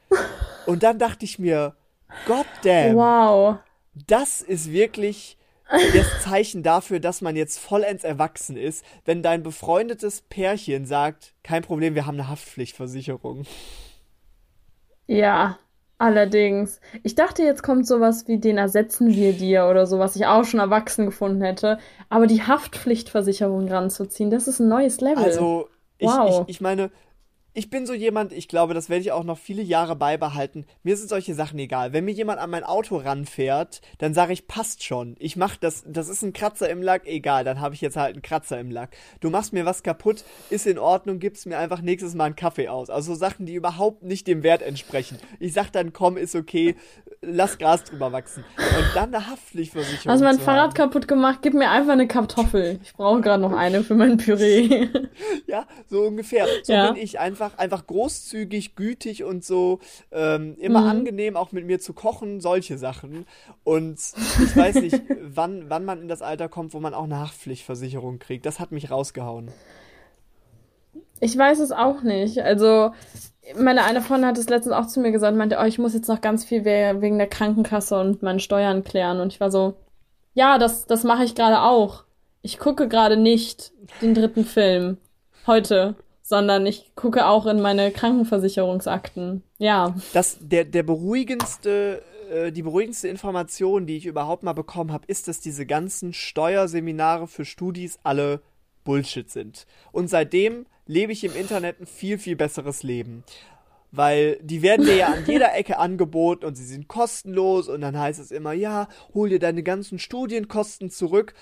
Und dann dachte ich mir, God damn. Wow. Das ist wirklich das Zeichen dafür, dass man jetzt vollends erwachsen ist, wenn dein befreundetes Pärchen sagt, kein Problem, wir haben eine Haftpflichtversicherung. Ja, Allerdings. Ich dachte, jetzt kommt sowas wie den ersetzen wir dir oder so, was ich auch schon erwachsen gefunden hätte. Aber die Haftpflichtversicherung ranzuziehen, das ist ein neues Level. Also, ich, wow. ich, ich meine, ich bin so jemand, ich glaube, das werde ich auch noch viele Jahre beibehalten. Mir sind solche Sachen egal. Wenn mir jemand an mein Auto ranfährt, dann sage ich, passt schon. Ich mach das, das ist ein Kratzer im Lack, egal, dann habe ich jetzt halt einen Kratzer im Lack. Du machst mir was kaputt, ist in Ordnung, gibst mir einfach nächstes Mal einen Kaffee aus. Also so Sachen, die überhaupt nicht dem Wert entsprechen. Ich sag dann, komm, ist okay, lass Gras drüber wachsen. Und dann eine Haftpflichtversicherung. Hast mein Fahrrad haben. kaputt gemacht, gib mir einfach eine Kartoffel. Ich brauche gerade noch eine für mein Püree. ja, so ungefähr. So ja. bin ich einfach einfach, einfach großzügig, gütig und so, ähm, immer mhm. angenehm auch mit mir zu kochen, solche Sachen. Und ich weiß nicht, wann, wann man in das Alter kommt, wo man auch eine Haftpflichtversicherung kriegt. Das hat mich rausgehauen. Ich weiß es auch nicht. Also, meine eine Freundin hat es letztens auch zu mir gesagt, meinte, oh, ich muss jetzt noch ganz viel wegen der Krankenkasse und meinen Steuern klären. Und ich war so, ja, das, das mache ich gerade auch. Ich gucke gerade nicht den dritten Film. Heute sondern ich gucke auch in meine Krankenversicherungsakten. Ja. Das, der, der beruhigendste, äh, die beruhigendste Information, die ich überhaupt mal bekommen habe, ist, dass diese ganzen Steuerseminare für Studis alle Bullshit sind. Und seitdem lebe ich im Internet ein viel, viel besseres Leben. Weil die werden dir ja an jeder Ecke angeboten und sie sind kostenlos und dann heißt es immer, ja, hol dir deine ganzen Studienkosten zurück.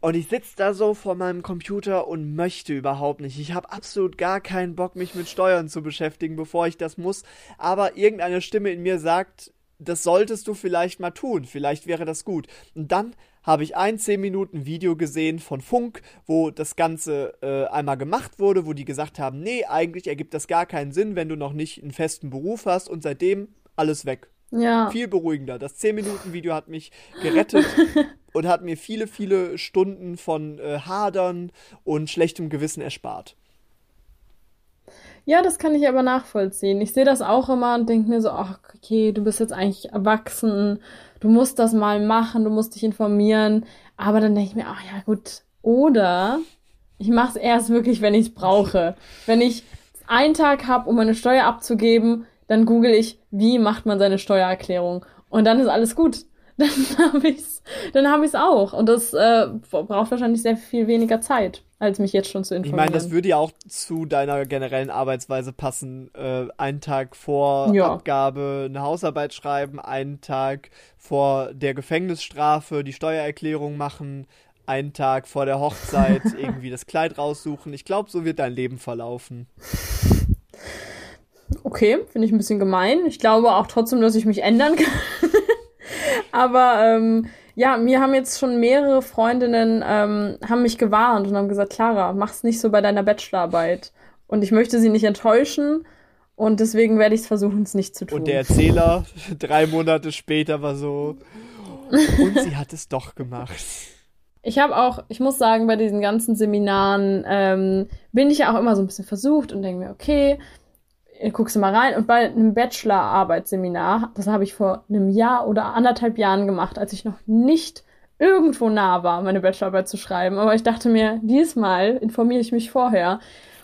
Und ich sitze da so vor meinem Computer und möchte überhaupt nicht. Ich habe absolut gar keinen Bock, mich mit Steuern zu beschäftigen, bevor ich das muss. Aber irgendeine Stimme in mir sagt, das solltest du vielleicht mal tun. Vielleicht wäre das gut. Und dann habe ich ein 10 Minuten Video gesehen von Funk, wo das Ganze äh, einmal gemacht wurde, wo die gesagt haben, nee, eigentlich ergibt das gar keinen Sinn, wenn du noch nicht einen festen Beruf hast und seitdem alles weg. Ja. Viel beruhigender. Das 10-Minuten-Video hat mich gerettet und hat mir viele, viele Stunden von äh, Hadern und schlechtem Gewissen erspart. Ja, das kann ich aber nachvollziehen. Ich sehe das auch immer und denke mir so, ach, okay, du bist jetzt eigentlich erwachsen, du musst das mal machen, du musst dich informieren. Aber dann denke ich mir, ach ja, gut. Oder ich mache es erst wirklich, wenn ich es brauche. Wenn ich einen Tag habe, um meine Steuer abzugeben, dann google ich, wie macht man seine Steuererklärung. Und dann ist alles gut. Dann habe ich's, dann habe ich's auch. Und das äh, braucht wahrscheinlich sehr viel weniger Zeit, als mich jetzt schon zu informieren. Ich meine, das würde ja auch zu deiner generellen Arbeitsweise passen. Äh, einen Tag vor ja. Abgabe eine Hausarbeit schreiben, einen Tag vor der Gefängnisstrafe die Steuererklärung machen, einen Tag vor der Hochzeit irgendwie das Kleid raussuchen. Ich glaube, so wird dein Leben verlaufen. Okay, finde ich ein bisschen gemein. Ich glaube auch trotzdem, dass ich mich ändern kann. Aber ähm, ja, mir haben jetzt schon mehrere Freundinnen ähm, haben mich gewarnt und haben gesagt, Clara, mach's nicht so bei deiner Bachelorarbeit. Und ich möchte sie nicht enttäuschen. Und deswegen werde ich es versuchen, es nicht zu tun. Und der Erzähler drei Monate später war so. Und sie hat es doch gemacht. Ich habe auch, ich muss sagen, bei diesen ganzen Seminaren ähm, bin ich ja auch immer so ein bisschen versucht und denke mir, okay, guckst du mal rein. Und bei einem Bachelor-Arbeitsseminar, das habe ich vor einem Jahr oder anderthalb Jahren gemacht, als ich noch nicht irgendwo nah war, meine Bachelorarbeit zu schreiben. Aber ich dachte mir, diesmal informiere ich mich vorher.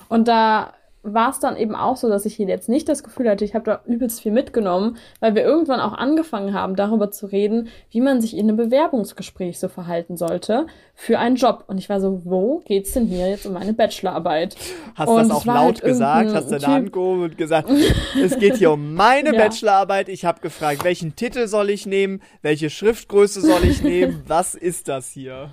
Und da war es dann eben auch so, dass ich hier jetzt nicht das Gefühl hatte, ich habe da übelst viel mitgenommen, weil wir irgendwann auch angefangen haben, darüber zu reden, wie man sich in einem Bewerbungsgespräch so verhalten sollte für einen Job. Und ich war so, wo geht's denn hier jetzt um meine Bachelorarbeit? Hast du das auch laut halt gesagt? Hast du deine Hand gehoben und gesagt, es geht hier um meine ja. Bachelorarbeit. Ich habe gefragt, welchen Titel soll ich nehmen? Welche Schriftgröße soll ich nehmen? Was ist das hier?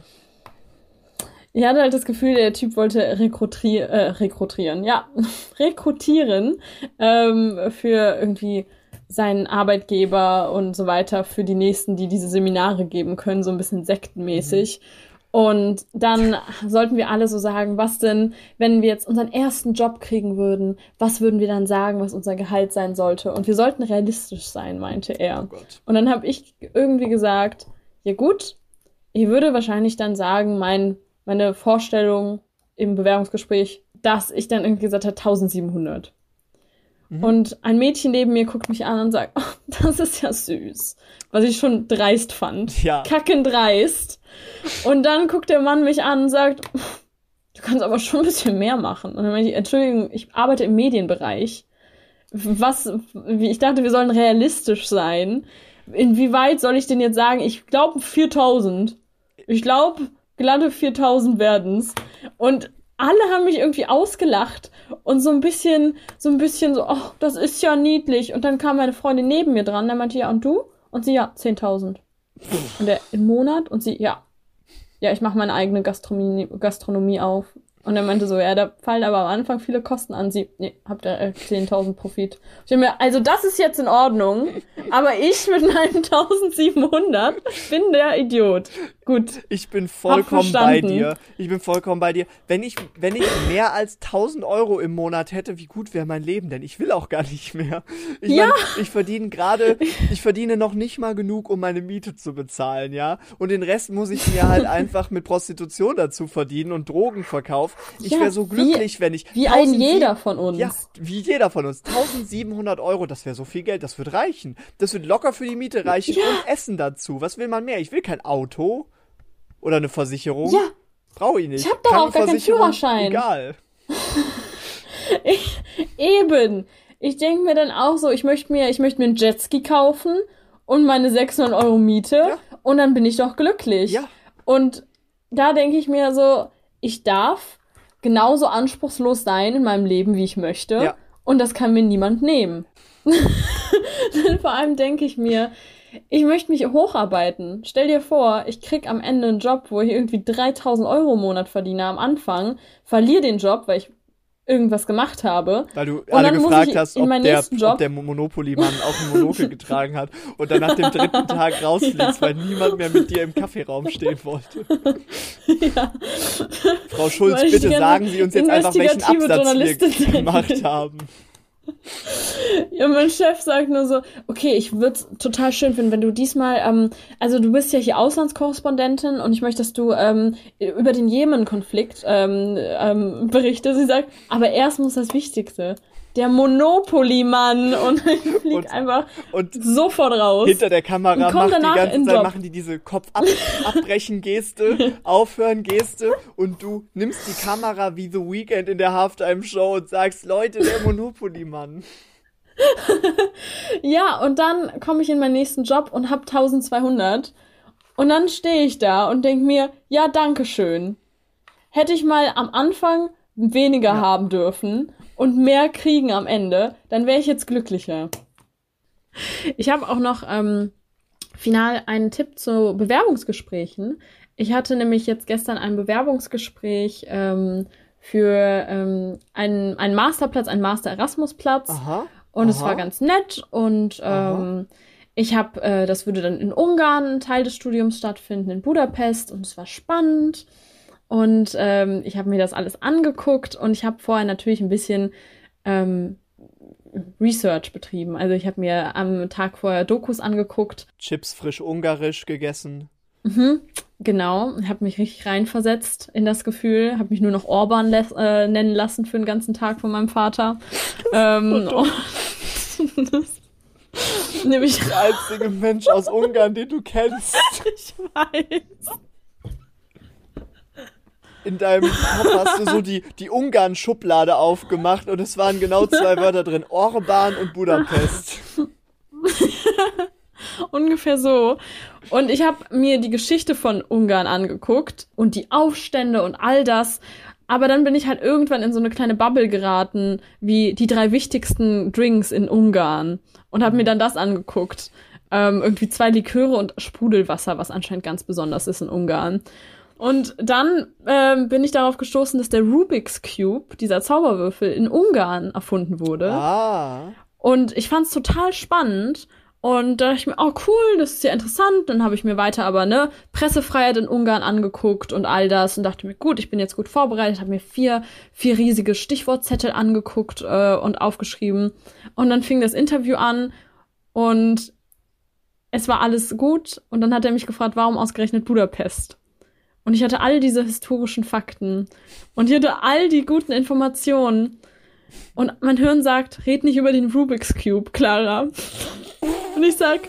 Ich hatte halt das Gefühl, der Typ wollte rekrutri äh, rekrutieren, ja, rekrutieren ähm, für irgendwie seinen Arbeitgeber und so weiter für die nächsten, die diese Seminare geben können, so ein bisschen sektenmäßig. Mhm. Und dann sollten wir alle so sagen, was denn, wenn wir jetzt unseren ersten Job kriegen würden, was würden wir dann sagen, was unser Gehalt sein sollte? Und wir sollten realistisch sein, meinte er. Oh und dann habe ich irgendwie gesagt, ja gut, ich würde wahrscheinlich dann sagen, mein meine Vorstellung im Bewerbungsgespräch, dass ich dann irgendwie gesagt habe 1700. Mhm. Und ein Mädchen neben mir guckt mich an und sagt, oh, das ist ja süß. Was ich schon dreist fand. Ja. Kackendreist. Und dann guckt der Mann mich an und sagt, du kannst aber schon ein bisschen mehr machen. Und dann meine ich, Entschuldigung, ich arbeite im Medienbereich. Was, ich dachte, wir sollen realistisch sein. Inwieweit soll ich denn jetzt sagen, ich glaube 4000. Ich glaube, glatte 4000 werden's. Und alle haben mich irgendwie ausgelacht und so ein bisschen, so ein bisschen so, oh, das ist ja niedlich. Und dann kam meine Freundin neben mir dran, der meinte, ja, und du? Und sie, ja, 10.000. Und der im Monat? Und sie, ja. Ja, ich mache meine eigene Gastronomie, Gastronomie auf. Und er meinte so, ja, da fallen aber am Anfang viele Kosten an. Sie, nee, habt ihr äh, 10.000 Profit. Ich mir, also das ist jetzt in Ordnung, aber ich mit meinen 1700 bin der Idiot. Gut. Ich bin vollkommen bei dir. Ich bin vollkommen bei dir. Wenn ich, wenn ich mehr als 1000 Euro im Monat hätte, wie gut wäre mein Leben denn? Ich will auch gar nicht mehr. Ich ja. mein, ich verdiene gerade, ich verdiene noch nicht mal genug, um meine Miete zu bezahlen, ja. Und den Rest muss ich mir halt einfach mit Prostitution dazu verdienen und Drogen verkaufen auf. Ich ja, wäre so glücklich, wie, wenn ich. Wie ein jeder von uns. Ja, wie jeder von uns. 1700 Euro, das wäre so viel Geld, das wird reichen. Das wird locker für die Miete reichen ja. und Essen dazu. Was will man mehr? Ich will kein Auto oder eine Versicherung. Ja. Brauche ich nicht. Ich habe doch auch gar keinen Führerschein. Egal. ich, eben. Ich denke mir dann auch so, ich möchte mir, ich möchte mir einen Jetski kaufen und meine 600 Euro Miete ja. und dann bin ich doch glücklich. Ja. Und da denke ich mir so, ich darf genauso anspruchslos sein in meinem Leben, wie ich möchte. Ja. Und das kann mir niemand nehmen. Vor allem denke ich mir, ich möchte mich hocharbeiten. Stell dir vor, ich krieg am Ende einen Job, wo ich irgendwie 3000 Euro im Monat verdiene am Anfang, verliere den Job, weil ich irgendwas gemacht habe. Weil du alle gefragt hast, ob der, ob der Monopoly-Mann auch ein Monokel getragen hat und dann nach dem dritten Tag rausfliegst, ja. weil niemand mehr mit dir im Kaffeeraum stehen wollte. Ja. Frau Schulz, bitte sagen Sie uns jetzt einfach, welchen Absatz wir gemacht haben. Ja, mein Chef sagt nur so, okay, ich würde es total schön finden, wenn du diesmal, ähm, also du bist ja hier Auslandskorrespondentin und ich möchte, dass du ähm, über den Jemen-Konflikt ähm, ähm, berichtest. Sie sagt, aber erst muss das Wichtigste der Monopoly-Mann und ich flieg und, einfach und sofort raus. Hinter der Kamera macht die ganze Zeit machen die diese Kopf ab, abbrechen Geste, aufhören Geste und du nimmst die Kamera wie The Weekend in der Halftime Show und sagst, Leute, der Monopoly-Mann. ja, und dann komme ich in meinen nächsten Job und hab 1200 und dann stehe ich da und denk mir, ja, danke schön. Hätte ich mal am Anfang weniger ja. haben dürfen und mehr kriegen am Ende, dann wäre ich jetzt glücklicher. Ich habe auch noch ähm, final einen Tipp zu Bewerbungsgesprächen. Ich hatte nämlich jetzt gestern ein Bewerbungsgespräch ähm, für ähm, einen, einen Masterplatz, einen Master Erasmus-Platz. Aha. Und aha. es war ganz nett und ähm, ich habe, äh, das würde dann in Ungarn ein Teil des Studiums stattfinden, in Budapest und es war spannend. Und ähm, ich habe mir das alles angeguckt und ich habe vorher natürlich ein bisschen ähm, Research betrieben. Also ich habe mir am Tag vorher Dokus angeguckt. Chips frisch ungarisch gegessen. Mhm, genau, habe mich richtig reinversetzt in das Gefühl, habe mich nur noch Orban äh, nennen lassen für den ganzen Tag von meinem Vater. ähm, so Nämlich der einzige Mensch aus Ungarn, den du kennst. ich weiß in deinem Kopf hast du so die, die Ungarn-Schublade aufgemacht und es waren genau zwei Wörter drin: Orban und Budapest. Ungefähr so. Und ich habe mir die Geschichte von Ungarn angeguckt und die Aufstände und all das. Aber dann bin ich halt irgendwann in so eine kleine Bubble geraten, wie die drei wichtigsten Drinks in Ungarn. Und habe mir dann das angeguckt. Ähm, irgendwie zwei Liköre und Sprudelwasser, was anscheinend ganz besonders ist in Ungarn. Und dann ähm, bin ich darauf gestoßen, dass der Rubik's Cube, dieser Zauberwürfel, in Ungarn erfunden wurde. Ah. Und ich fand es total spannend. Und da dachte ich mir, oh cool, das ist ja interessant. Dann habe ich mir weiter aber ne Pressefreiheit in Ungarn angeguckt und all das und dachte mir, gut, ich bin jetzt gut vorbereitet, habe mir vier vier riesige Stichwortzettel angeguckt äh, und aufgeschrieben. Und dann fing das Interview an und es war alles gut. Und dann hat er mich gefragt, warum ausgerechnet Budapest? Und ich hatte all diese historischen Fakten. Und ich hatte all die guten Informationen. Und mein Hirn sagt, red nicht über den Rubik's Cube, Clara. Und ich sag,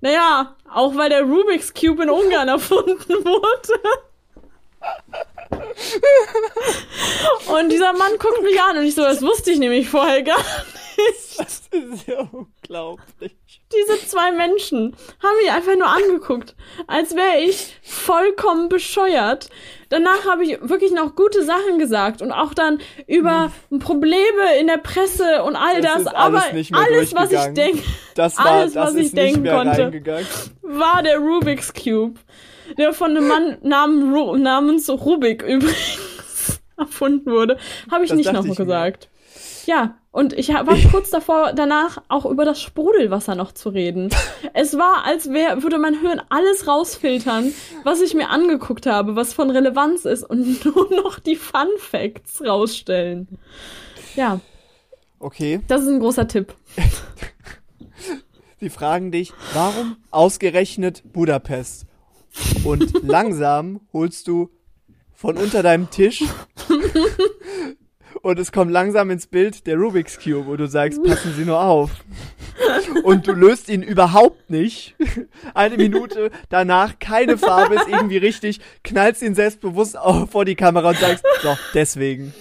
naja, auch weil der Rubik's Cube in Ungarn erfunden wurde. Und dieser Mann guckt mich an und ich so, das wusste ich nämlich vorher gar nicht. Das ist ja unglaublich. Diese zwei Menschen haben mich einfach nur angeguckt, als wäre ich vollkommen bescheuert. Danach habe ich wirklich noch gute Sachen gesagt und auch dann über hm. Probleme in der Presse und all das. das aber alles, alles was ich denke, alles, was ich denken konnte, war der Rubik's Cube, der von einem Mann namen, namens Rubik übrigens erfunden wurde. Habe ich das nicht noch gesagt. Mir. Ja, und ich war kurz davor, danach auch über das Sprudelwasser noch zu reden. Es war, als wär, würde mein Hirn alles rausfiltern, was ich mir angeguckt habe, was von Relevanz ist und nur noch die Fun Facts rausstellen. Ja. Okay. Das ist ein großer Tipp. Sie fragen dich, warum ausgerechnet Budapest? Und langsam holst du von unter deinem Tisch und es kommt langsam ins Bild der Rubik's Cube und du sagst, passen Sie nur auf. Und du löst ihn überhaupt nicht. Eine Minute danach keine Farbe ist irgendwie richtig, knallst ihn selbstbewusst vor die Kamera und sagst, so, deswegen.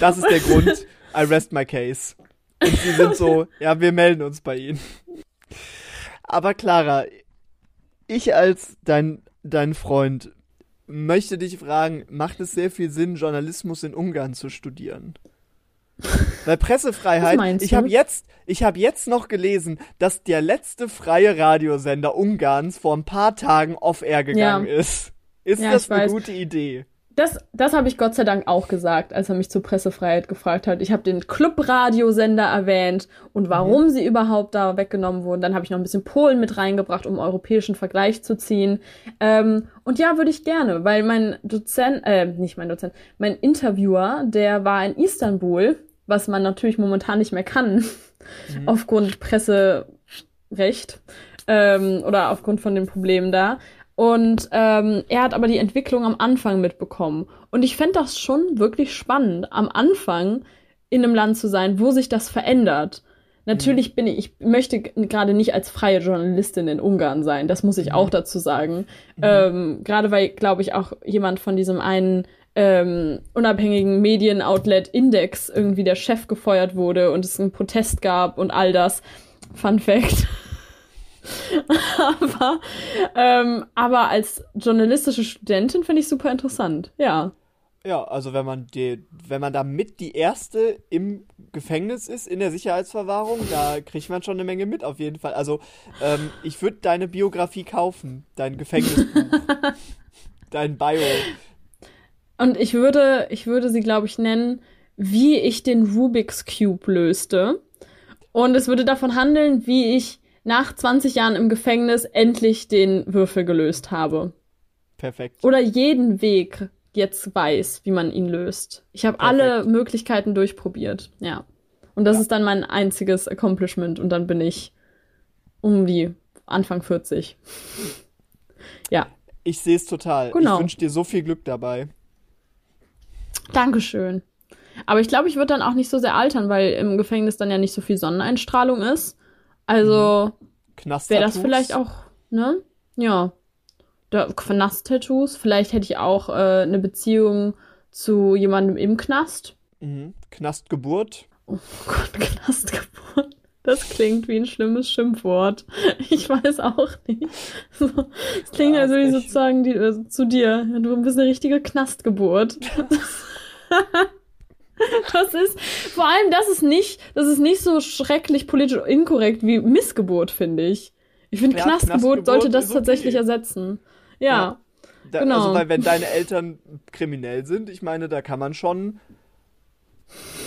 Das ist der Grund. I rest my case. Und sie sind so, ja, wir melden uns bei Ihnen. Aber Clara, ich als dein, dein Freund möchte dich fragen, macht es sehr viel Sinn, Journalismus in Ungarn zu studieren? Weil Pressefreiheit, ich habe jetzt, ich habe jetzt noch gelesen, dass der letzte freie Radiosender Ungarns vor ein paar Tagen off-air gegangen ja. ist. Ist ja, das eine weiß. gute Idee? Das, das habe ich Gott sei Dank auch gesagt, als er mich zur Pressefreiheit gefragt hat. Ich habe den Clubradiosender erwähnt und warum mhm. sie überhaupt da weggenommen wurden. Dann habe ich noch ein bisschen Polen mit reingebracht, um europäischen Vergleich zu ziehen. Ähm, und ja, würde ich gerne, weil mein Dozent, äh, nicht mein Dozent, mein Interviewer, der war in Istanbul, was man natürlich momentan nicht mehr kann, mhm. aufgrund Presserecht ähm, oder aufgrund von den Problemen da. Und ähm, er hat aber die Entwicklung am Anfang mitbekommen. Und ich fände das schon wirklich spannend, am Anfang in einem Land zu sein, wo sich das verändert. Natürlich bin ich, ich möchte gerade nicht als freie Journalistin in Ungarn sein, das muss ich auch dazu sagen. Mhm. Ähm, gerade weil, glaube ich, auch jemand von diesem einen ähm, unabhängigen Medienoutlet Index irgendwie der Chef gefeuert wurde und es einen Protest gab und all das. Fun Fact. aber, ähm, aber als journalistische Studentin finde ich super interessant, ja. Ja, also wenn man die, wenn man da mit die erste im Gefängnis ist, in der Sicherheitsverwahrung, da kriegt man schon eine Menge mit auf jeden Fall. Also ähm, ich würde deine Biografie kaufen, dein Gefängnisbuch, dein Bio. Und ich würde, ich würde sie, glaube ich, nennen, wie ich den Rubik's Cube löste. Und es würde davon handeln, wie ich nach 20 Jahren im Gefängnis endlich den Würfel gelöst habe. Perfekt. Oder jeden Weg jetzt weiß, wie man ihn löst. Ich habe alle Möglichkeiten durchprobiert, ja. Und das ja. ist dann mein einziges Accomplishment und dann bin ich um die Anfang 40. ja. Ich sehe es total. Genau. Ich wünsche dir so viel Glück dabei. Dankeschön. Aber ich glaube, ich würde dann auch nicht so sehr altern, weil im Gefängnis dann ja nicht so viel Sonneneinstrahlung ist. Also mhm. wäre das vielleicht auch, ne? Ja. Da, Knast-Tattoos. Vielleicht hätte ich auch äh, eine Beziehung zu jemandem im Knast. Mhm. Knastgeburt. Oh Gott, Knastgeburt. Das klingt wie ein schlimmes Schimpfwort. Ich weiß auch nicht. So, das klingt ja, also wie sozusagen die, also zu dir. Du bist eine richtige Knastgeburt. Das ist, vor allem, das ist nicht, das ist nicht so schrecklich politisch inkorrekt wie Missgeburt, finde ich. Ich finde, ja, Knastgeburt, Knastgeburt sollte das tatsächlich okay. ersetzen. Ja. ja. Da, genau. Also, weil wenn deine Eltern kriminell sind, ich meine, da kann man schon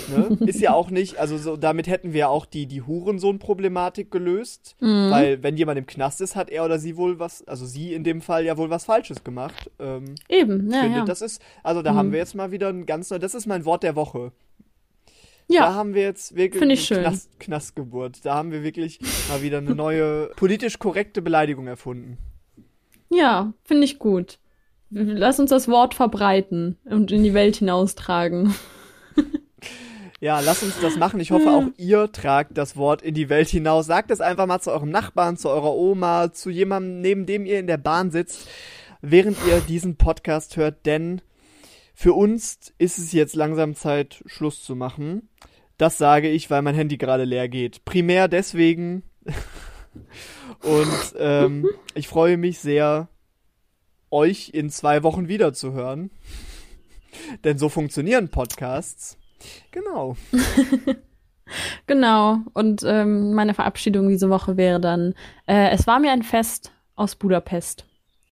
Ne? Ist ja auch nicht, also so, damit hätten wir auch die, die Hurensohn-Problematik gelöst. Mhm. Weil, wenn jemand im Knast ist, hat er oder sie wohl was, also sie in dem Fall ja wohl was Falsches gemacht. Ähm, Eben, ja. Finde, ja. das ist, also da mhm. haben wir jetzt mal wieder ein ganz neues, das ist mein Wort der Woche. Ja. Da haben wir jetzt wirklich ich schön. Knast, Knastgeburt. Da haben wir wirklich mal wieder eine neue politisch korrekte Beleidigung erfunden. Ja, finde ich gut. Lass uns das Wort verbreiten und in die Welt hinaustragen. Ja, lasst uns das machen. Ich hoffe, auch ihr tragt das Wort in die Welt hinaus. Sagt es einfach mal zu eurem Nachbarn, zu eurer Oma, zu jemandem, neben dem ihr in der Bahn sitzt, während ihr diesen Podcast hört, denn für uns ist es jetzt langsam Zeit, Schluss zu machen. Das sage ich, weil mein Handy gerade leer geht. Primär deswegen. Und ähm, ich freue mich sehr, euch in zwei Wochen wiederzuhören. Denn so funktionieren Podcasts. Genau. genau. Und ähm, meine Verabschiedung diese Woche wäre dann, äh, es war mir ein Fest aus Budapest.